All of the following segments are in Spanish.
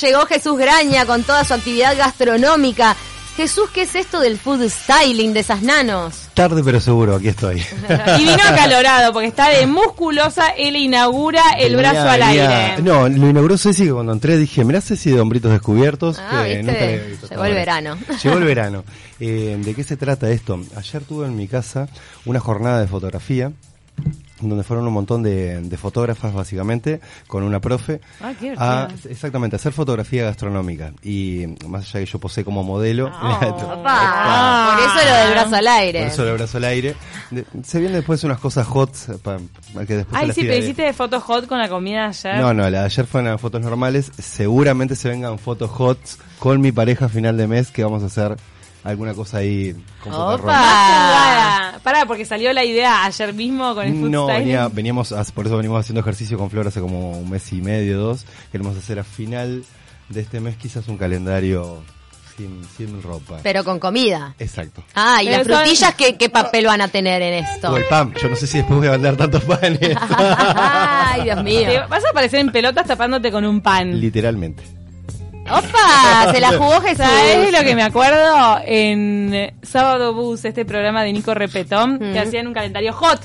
Llegó Jesús Graña con toda su actividad gastronómica. Jesús, ¿qué es esto del food styling de esas nanos? Tarde pero seguro, aquí estoy. Y vino acalorado porque está de musculosa, él inaugura el brazo al aire. No, lo inauguró Ceci que cuando entré dije, mirá Ceci de hombritos descubiertos. Ah, que ¿viste? nunca había visto Llegó el verano. Llegó el verano. Eh, ¿De qué se trata esto? Ayer tuve en mi casa una jornada de fotografía donde fueron un montón de, de fotógrafas básicamente con una profe Ah, qué a exactamente hacer fotografía gastronómica y más allá que yo posé como modelo Oh. Papá, por eso lo del brazo al aire. por eso el brazo al aire de- se vienen después unas cosas hot pa- pa- que después Ay, sí, pero hiciste de fotos hot con la comida ayer. No, no, la de ayer fueron fotos normales. Seguramente se vengan fotos hot con mi pareja a final de mes que vamos a hacer alguna cosa ahí con Opa. Pará, porque salió la idea ayer mismo con el food No, venía- veníamos, a- por eso venimos haciendo ejercicio con Flor hace como un mes y medio, dos. Queremos hacer a final de este mes quizás un calendario sin, sin ropa. Pero con comida. Exacto. Ah, y Pero las son- frutillas, ¿qué, qué papel van a tener en esto? O el pan, yo no sé si después voy a vender tantos panes. Ay, Dios mío. Te vas a aparecer en pelotas tapándote con un pan. Literalmente. ¡Opa! Se la jugó Jesús. ¿Sabes lo que me acuerdo? En Sábado Bus, este programa de Nico Repetón, que Mm. hacían un calendario hot.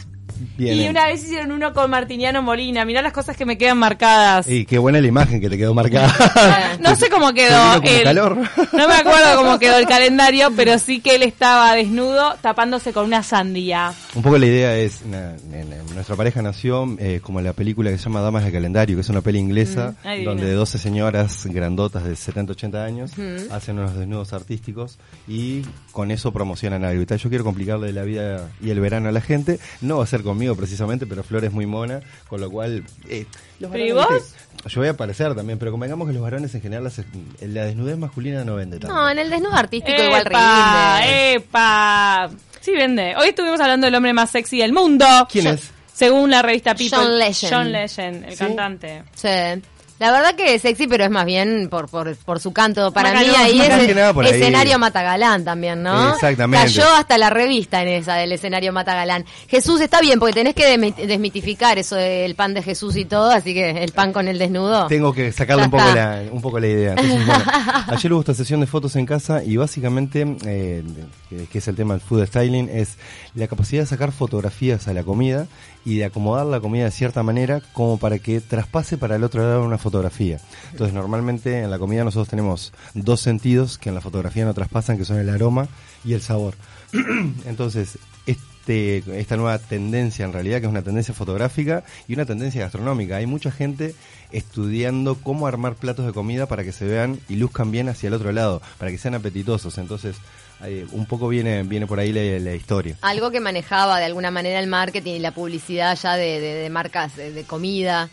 Bien. Y una vez hicieron uno con Martiniano Molina. Mirá las cosas que me quedan marcadas. Y qué buena la imagen que te quedó marcada. No sé cómo quedó el- calor. No me acuerdo cómo quedó el calendario, pero sí que él estaba desnudo tapándose con una sandía. Un poco la idea es, na- nuestra pareja nació eh, como la película que se llama Damas de Calendario, que es una peli inglesa, Mm, donde 12 señoras grandotas de 70, 80 años hacen unos desnudos artísticos y con eso promocionan algo. Y tal, yo quiero complicarle la vida y el verano a la gente. No va a ser conmigo precisamente, pero Flor es muy mona, con lo cual... eh, los ¿Pero y varones, vos? Yo voy a aparecer también, pero convengamos que los varones en general, las- la desnudez masculina no vende tanto. No, en el desnudo artístico igual ¡Epa! rinde. ¡Epa! Sí vende. Hoy estuvimos hablando del hombre más sexy del mundo. ¿Quién Yo- es? Según la revista People. John Legend. John Legend, el ¿Sí? cantante. Sí. La verdad que es sexy, pero es más bien por, por, por su canto. Para mí ahí es ahí. escenario Matagalán también, ¿no? Exactamente. Cayó hasta la revista en esa del escenario Matagalán. Jesús está bien, porque tenés que desmitificar eso del pan de Jesús y todo, así que el pan con el desnudo. Tengo que sacarle un poco, la, un poco la idea. Entonces, bueno, ayer hubo esta sesión de fotos en casa y básicamente, eh, que es el tema del food styling, es la capacidad de sacar fotografías a la comida y de acomodar la comida de cierta manera como para que traspase para el otro lado una fotografía. Entonces, normalmente en la comida nosotros tenemos dos sentidos que en la fotografía no traspasan, que son el aroma y el sabor. Entonces, este, esta nueva tendencia en realidad, que es una tendencia fotográfica y una tendencia gastronómica. Hay mucha gente estudiando cómo armar platos de comida para que se vean y luzcan bien hacia el otro lado, para que sean apetitosos. Entonces, eh, un poco viene, viene por ahí la, la historia. Algo que manejaba de alguna manera el marketing y la publicidad ya de, de- de marcas de, de comida.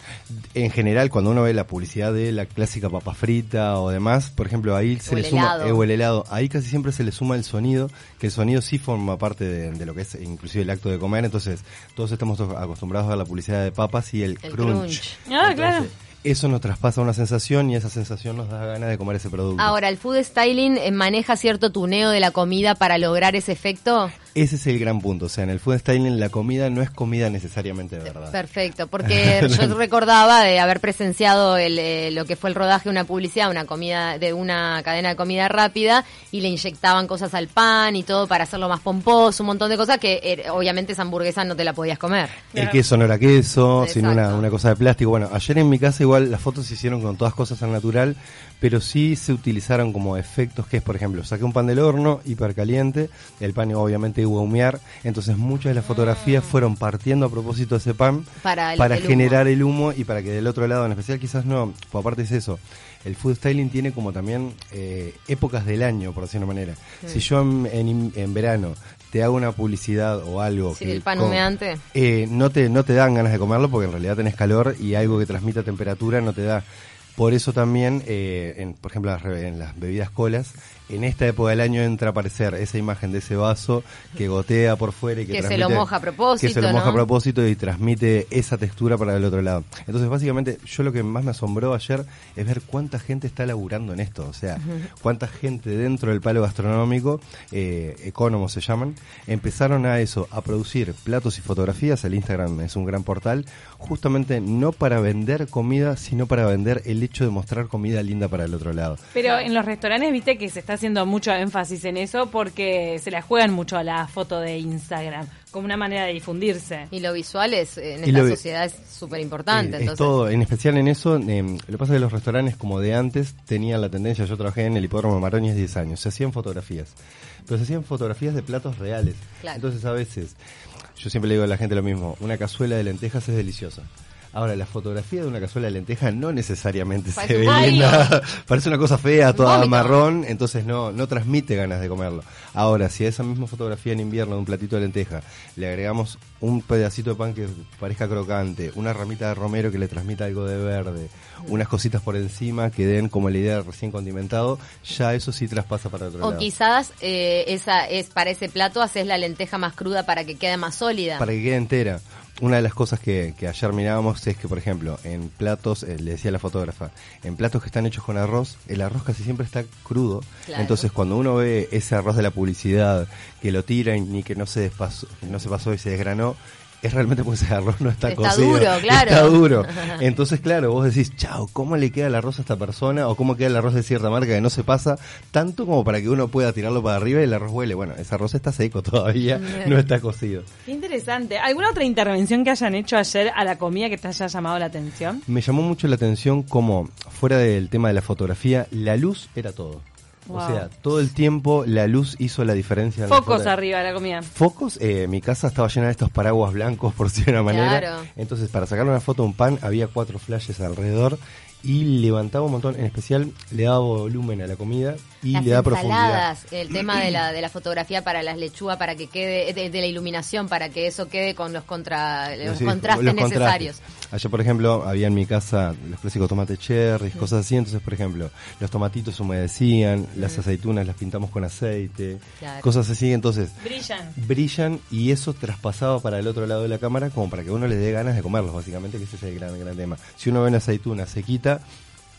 En general, cuando uno ve la publicidad de la clásica papa frita o demás, por ejemplo, ahí se O le suma eh, o el helado, ahí casi siempre se le suma el sonido, que el sonido sí forma parte de, de lo que es inclusive el acto de comer, entonces todos estamos acostumbrados a ver la publicidad de papas y el, El crunch. crunch. Ah, Entonces, claro. Eso nos traspasa una sensación y esa sensación nos da ganas de comer ese producto. Ahora, ¿el food styling eh, maneja cierto tuneo de la comida para lograr ese efecto? Ese es el gran punto, o sea, en el food styling la comida no es comida necesariamente de verdad. Perfecto, porque yo recordaba de haber presenciado el, eh, lo que fue el rodaje de una publicidad, una comida de una cadena de comida rápida y le inyectaban cosas al pan y todo para hacerlo más pomposo, un montón de cosas que eh, obviamente esa hamburguesa no te la podías comer. El queso no era queso, sino una, Exacto. una cosa de plástico. Bueno, ayer en mi casa igual las fotos se hicieron con todas cosas al natural, pero sí se utilizaron como efectos que es, por ejemplo, saqué un pan del horno hipercaliente, el pan obviamente humear, entonces muchas de las fotografías fueron partiendo a propósito de ese pan Para el- el humo. generar el humo y para que del otro lado, en especial quizás no, pues aparte es eso. El food styling tiene como también eh, épocas del año, por decir una manera. Si yo en, en- en verano te hago una publicidad o algo Sí, que el pan con- humeante. eh, no te no te dan ganas de comerlo porque en realidad tenés calor y algo que transmita temperatura no te da. Por eso también, eh, en, por ejemplo, en las bebidas colas, en esta época del año entra a aparecer esa imagen de ese vaso que gotea por fuera y que, Que se lo moja a propósito, Que se lo moja ¿no? a propósito y transmite esa textura para el otro lado. Entonces, básicamente, yo lo que más me asombró ayer es ver cuánta gente está laburando en esto. O sea, cuánta gente dentro del palo gastronómico, eh, ecónomos se llaman, empezaron a eso, a producir platos y fotografías. El Instagram es un gran portal, justamente no para vender comida, sino para vender el hecho de mostrar comida linda para el otro lado. Pero en los restaurantes, viste que se está haciendo mucho énfasis en eso porque se la juegan mucho a la foto de Instagram, como una manera de difundirse. Y lo visual es, eh, en Y esta vi- sociedad es súper importante. Eh, es entonces, todo, en especial en eso, eh, lo que pasa es que los restaurantes como de antes tenían la tendencia, yo trabajé en el hipódromo hace 10 años, se hacían fotografías, pero se hacían fotografías de platos reales. Claro. Entonces a veces, yo siempre le digo a la gente lo mismo, una cazuela de lentejas es deliciosa. Ahora, la fotografía de una cazuela de lentejas no necesariamente Parece se ve vómito. linda. Parece una cosa fea, toda Vómito. marrón, entonces no, no transmite ganas de comerlo. Ahora, si a esa misma fotografía en invierno de un platito de lenteja le agregamos un pedacito de pan que parezca crocante, una ramita de romero que le transmita algo de verde, unas cositas por encima que den como la idea de recién condimentado, ya eso sí traspasa para otro O lado. quizás eh, esa es para ese plato haces la lenteja más cruda para que quede más sólida. Para que quede entera. Una de las cosas que, que ayer mirábamos es que, por ejemplo, en platos, eh, le decía la fotógrafa, en platos que están hechos con arroz, el arroz casi siempre está crudo. Claro. Entonces, cuando uno ve ese arroz de la publicidad, que lo tiran y que no se, despasó, no se pasó y se desgranó, es realmente porque ese arroz no está, Está cocido. duro, claro. Está duro. Entonces, claro, vos decís, chao, ¿cómo le queda el arroz a esta persona? O cómo queda el arroz de cierta marca que no se pasa tanto como para que uno pueda tirarlo para arriba y el arroz huele. Bueno, ese arroz está seco todavía, no está cocido. Qué interesante. ¿Alguna otra intervención que hayan hecho ayer a la comida que te haya llamado la atención? Me llamó mucho la atención como, fuera del tema de la fotografía, la luz era todo. Wow. O sea, todo el tiempo la luz hizo la diferencia. la Focos arriba de la comida. Focos, eh, mi casa estaba llena de estos paraguas blancos, por de una manera. Claro. Entonces, para sacar una foto de un pan, había cuatro flashes alrededor y levantaba un montón. En especial, le daba volumen a la comida y las le da profundidad. el tema de la, de la fotografía para las lechugas, para que quede, de, de la iluminación, para que eso quede con los contra los Sí, contrastes los necesarios. contrastes. Ayer, por ejemplo, había en mi casa los clásicos tomates cherry, cosas así. Entonces, por ejemplo, los tomatitos humedecían, las aceitunas las pintamos con aceite, Claro. cosas así. Entonces, Brillan. brillan y eso traspasaba para el otro lado de la cámara como para que uno le dé ganas de comerlos, básicamente, que ese es el gran, gran tema. Si uno ve una aceituna sequita, Vita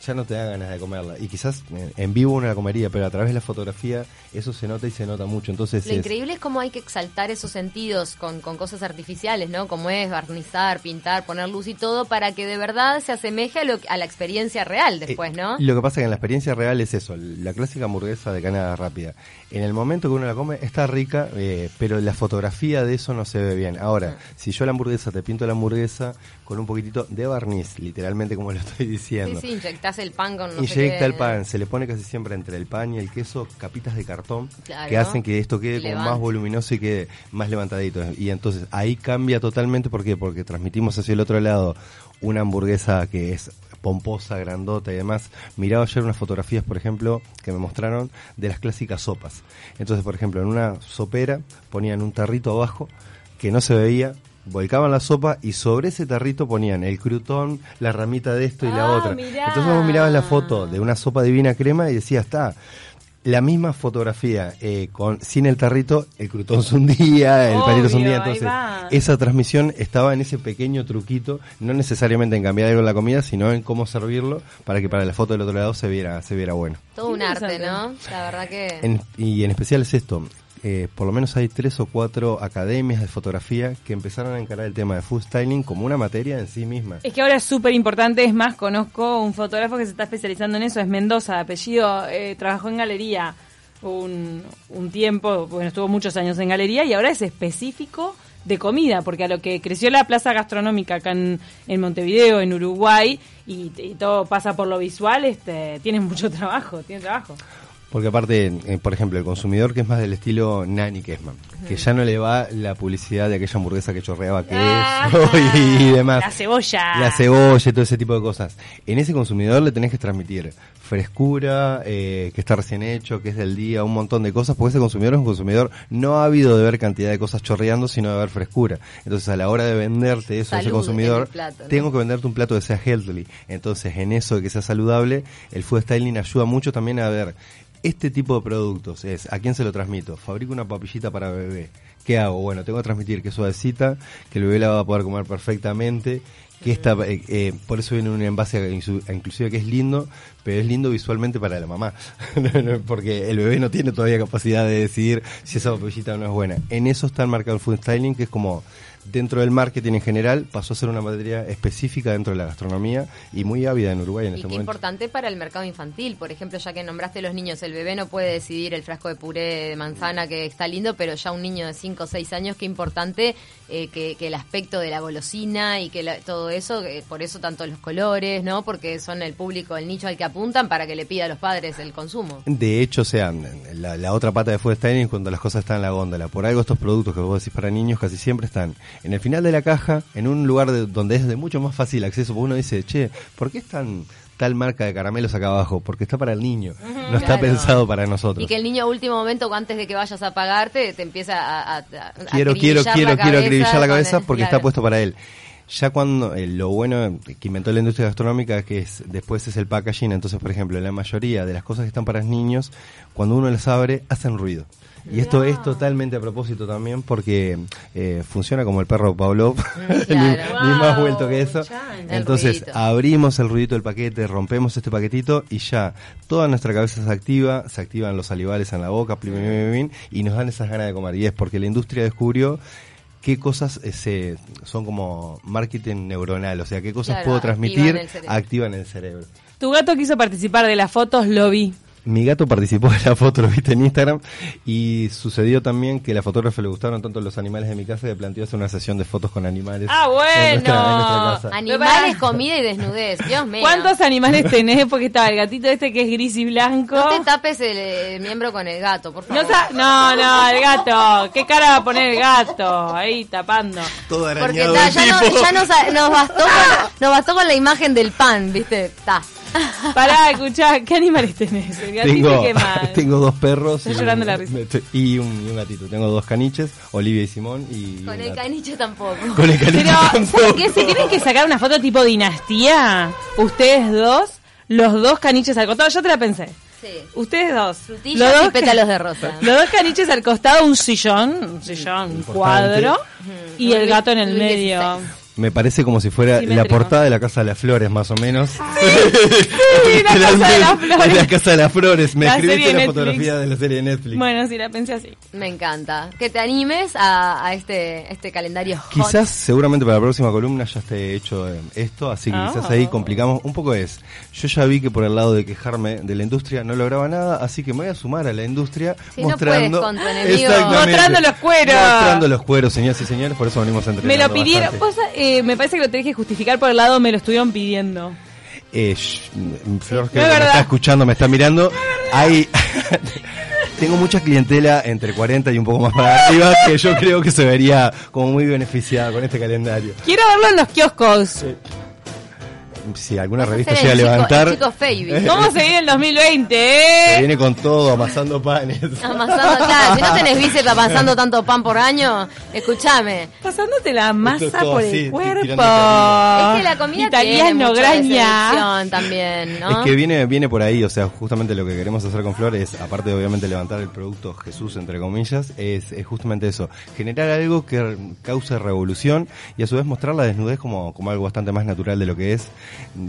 ya no te da ganas de comerla. Y quizás eh, en vivo uno la comería, pero a través de la fotografía eso se nota y se nota mucho. Entonces, Lo es- increíble es cómo hay que exaltar esos sentidos con, con cosas artificiales, ¿no? Como es barnizar, pintar, poner luz y todo, para que de verdad se asemeje a, lo, a la experiencia real después, Eh, ¿no? Lo que pasa es que en la experiencia real es eso, la clásica hamburguesa de canada rápida. En el momento que uno la come está rica, eh, pero la fotografía de eso no se ve bien. Ahora, si yo la hamburguesa te pinto la hamburguesa con un poquitito de barniz, literalmente como lo estoy Sí, diciendo. Inyectás el pan con no sé Inyecta qué. el pan, se le pone casi siempre entre el pan y el queso capitas de cartón Claro. que hacen que esto quede Y como más voluminoso y quede más levantadito. Y entonces ahí cambia totalmente, ¿por qué? Porque transmitimos hacia el otro lado una hamburguesa que es pomposa, grandota y demás. Miraba ayer unas fotografías, por ejemplo, que me mostraron de las clásicas sopas. Entonces, por ejemplo, en una sopera ponían un tarrito abajo que no se veía, volcaban la sopa y sobre ese tarrito ponían el crutón, la ramita de esto y la Ah, otra. mirá. Entonces vos mirabas la foto de una sopa divina crema y decías, está, la misma fotografía eh, con sin el tarrito, el crutón se hundía, el palito se hundía, entonces esa transmisión estaba en ese pequeño truquito, no necesariamente en cambiar algo en la comida, sino en cómo servirlo para que para la foto del otro lado se viera se viera bueno. Todo un arte, ¿no? La verdad que... En- y en especial es esto, eh, por lo menos hay tres o cuatro academias de fotografía que empezaron a encarar el tema de food styling como una materia en sí misma. Es que ahora es súper importante, es más, conozco un fotógrafo que se está especializando en eso, es Mendoza, de apellido, eh, trabajó en galería un, un tiempo, bueno, estuvo muchos años en galería y ahora es específico de comida, porque a lo que creció la plaza gastronómica acá en, Montevideo, en Uruguay, y, todo pasa por lo visual, este, tiene mucho trabajo, tiene trabajo. Porque aparte, eh, por ejemplo, el consumidor que es más del estilo Nani Kessman, que ya no le va la publicidad de aquella hamburguesa que chorreaba queso Ah, y, y demás. La cebolla. La cebolla y todo ese tipo de cosas. En ese consumidor le tenés que transmitir frescura, eh, que está recién hecho, que es del día, un montón de cosas, porque ese consumidor es un consumidor no ávido de ver cantidad de cosas chorreando, sino de ver frescura. Entonces, a la hora de venderte eso a ese Salud consumidor, el plato, ¿no? tengo que venderte un plato que sea healthy. Entonces, en eso de que sea saludable, el food styling ayuda mucho también a ver este tipo de productos es, ¿a quién se lo transmito? Fabrico una papillita para bebé. ¿Qué hago? Bueno, tengo que transmitir que es suavecita, que el bebé la va a poder comer perfectamente, que esta, eh, eh, por eso viene un envase inclusive que es lindo, pero es lindo visualmente para la mamá, porque el bebé no tiene todavía capacidad de decidir si esa papillita no es buena. En eso está el marcado el food styling, que es como dentro del marketing en general pasó a ser una materia específica dentro de la gastronomía y muy ávida en Uruguay en Y este qué momento. importante para el mercado infantil. Por ejemplo, ya que nombraste los niños, el bebé no puede decidir el frasco de puré de manzana que está lindo, pero ya un niño de 5 o 6 años, qué importante eh, que, que el aspecto de la golosina y que la- todo eso, eh, por eso tanto los colores, ¿no? Porque son el público, el nicho al que apuntan para que le pida a los padres el consumo. De hecho, o sea, la, la otra pata de food styling cuando las cosas están en la góndola. Por algo estos productos que vos decís para niños casi siempre están en el final de la caja, en un lugar de- donde es de mucho más fácil acceso. Porque uno dice, che, ¿por qué están tal marca de caramelos acá abajo? Porque está para el niño, no está pensado para nosotros. Y que el niño a último momento, antes de que vayas a pagarte, te empieza a, a- a- quiero, quiero, quiero, quiero acribillar la cabeza porque está puesto para él. Ya cuando eh, lo bueno que inventó la industria gastronómica que es después es el packaging, entonces por ejemplo la mayoría de las cosas que están para niños cuando uno las abre hacen ruido. Y esto es totalmente a propósito también porque eh, funciona como el perro Pavlov, ni, claro. ni más vuelto que eso. El Entonces abrimos el ruidito del paquete, rompemos este paquetito y ya toda nuestra cabeza se activa, se activan los salivales en la boca, plim, plim, y nos dan esas ganas de comer. Y es porque la industria descubrió qué cosas se, son como marketing neuronal, o sea, qué cosas Claro, puedo activan transmitir, el cerebro. activan el cerebro. Tu gato quiso participar de las fotos, lo vi. Mi gato participó de la foto, lo viste en Instagram, y sucedió también que a la fotógrafa le gustaron tanto los animales de mi casa que planteó hacer una sesión de fotos con animales. Ah, en nuestra- en nuestra bueno. casa. Animales, comida y desnudez. Dios mío. ¿Cuántos animales tenés? Porque estaba el gatito este que es gris y blanco. No te tapes el, miembro con el gato, por favor. No, no, no, el gato. ¿Qué cara va a poner el gato? Ahí tapando. Todo Porque arañado ta, del ya, no- ya nos, nos bastó con, nos bastó con la imagen del pan, ¿viste? Ta. Pará, escuchá, ¿qué animales tenés? El gatito Tengo, qué tengo dos perros Estoy y, llorando un, la risa. y un, y un gatito. Tengo dos caniches, Olivia y Simón. Y Con el caniche tampoco. Con el caniche Pero, tampoco. ¿saben qué? Si tienen que sacar una foto tipo dinastía, ustedes dos, los dos caniches al costado, yo te la pensé. Sí. Ustedes dos. Frutillas los y dos pétalos de rosa. Los dos caniches al costado, un sillón, un sillón, un Importante. cuadro, y el gato en el Luis medio. XVI. Me parece como si fuera la portada de la Casa de las Flores, más o menos. Sí, la Casa de las Flores. La Casa de las Flores. Me La escribiste la fotografía de la serie de Netflix. Bueno, sí, la pensé así. Me encanta. Que te animes a, a este, este calendario hot. Quizás, seguramente para la próxima columna ya esté hecho eh, esto, así que Ah. quizás ahí complicamos. Un poco es, yo ya vi que por el lado de quejarme de la industria no lograba nada, así que me voy a sumar a la industria Si no mostrando... puedes. Exactamente. Mostrando los cueros. Mostrando los cueros, señoras y señores, por eso venimos a Me entrenar. lo pidieron. Vos, eh, me parece que lo tenés que justificar por el lado, me lo estuvieron pidiendo. Eh, Flor, que No me verdad. está escuchando, me está mirando. Hay... Tengo mucha clientela entre 40 y un poco más para arriba que yo creo que se vería como muy beneficiada con este calendario. Quiero verlo en los kioscos. Si alguna revista llega a chico- levantar, chico Feiby. ¿Cómo se viene el 2020, se eh? viene con todo, amasando panes. Amasando, claro, si no tenés bíceps amasando tanto pan por año, escúchame. Pasándote la masa es por así, el cuerpo. Es que la comida Italiano, tiene seducción también, ¿no? Es que viene, viene por ahí, o sea, justamente lo que queremos hacer con Flor es, aparte de obviamente levantar el producto Jesús, entre comillas, es, es justamente eso, generar algo que cause revolución y a su vez mostrar la desnudez como, como algo bastante más natural de lo que es.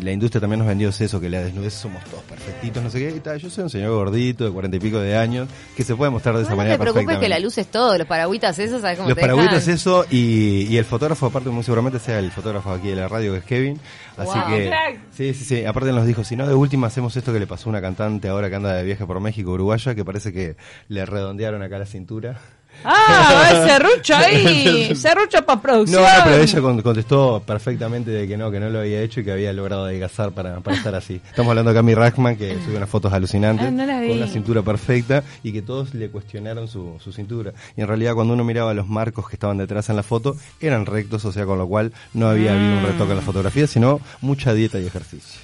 La industria también nos vendió eso, que la desnudez somos todos perfectitos, no sé qué, y tal. Yo soy un señor gordito de cuarenta y pico de años que se puede mostrar de esa No, no manera te preocupes que la luz es todo, los paragüitas esos, ¿sabes cómo Los te paragüitas dejan? eso y, y el fotógrafo aparte muy seguramente sea el fotógrafo aquí de la radio que es Kevin así Wow. que sí sí sí aparte nos dijo si no de última hacemos esto que le pasó a una cantante ahora que anda de viaje por México uruguaya que parece que le redondearon acá la cintura Ah, serrucho ahí. Serrucho para producción. no, pero ella con- contestó perfectamente de que no, que no lo había hecho y que había logrado adelgazar para, para estar así. Estamos hablando de Cami Rachman, que subió unas fotos alucinantes, Ah, no con una cintura perfecta y que todos le cuestionaron su, su cintura. Y en realidad cuando uno miraba los marcos que estaban detrás en la foto, eran rectos, o sea, con lo cual no había habido un retoque en la fotografía, sino mucha dieta y ejercicio.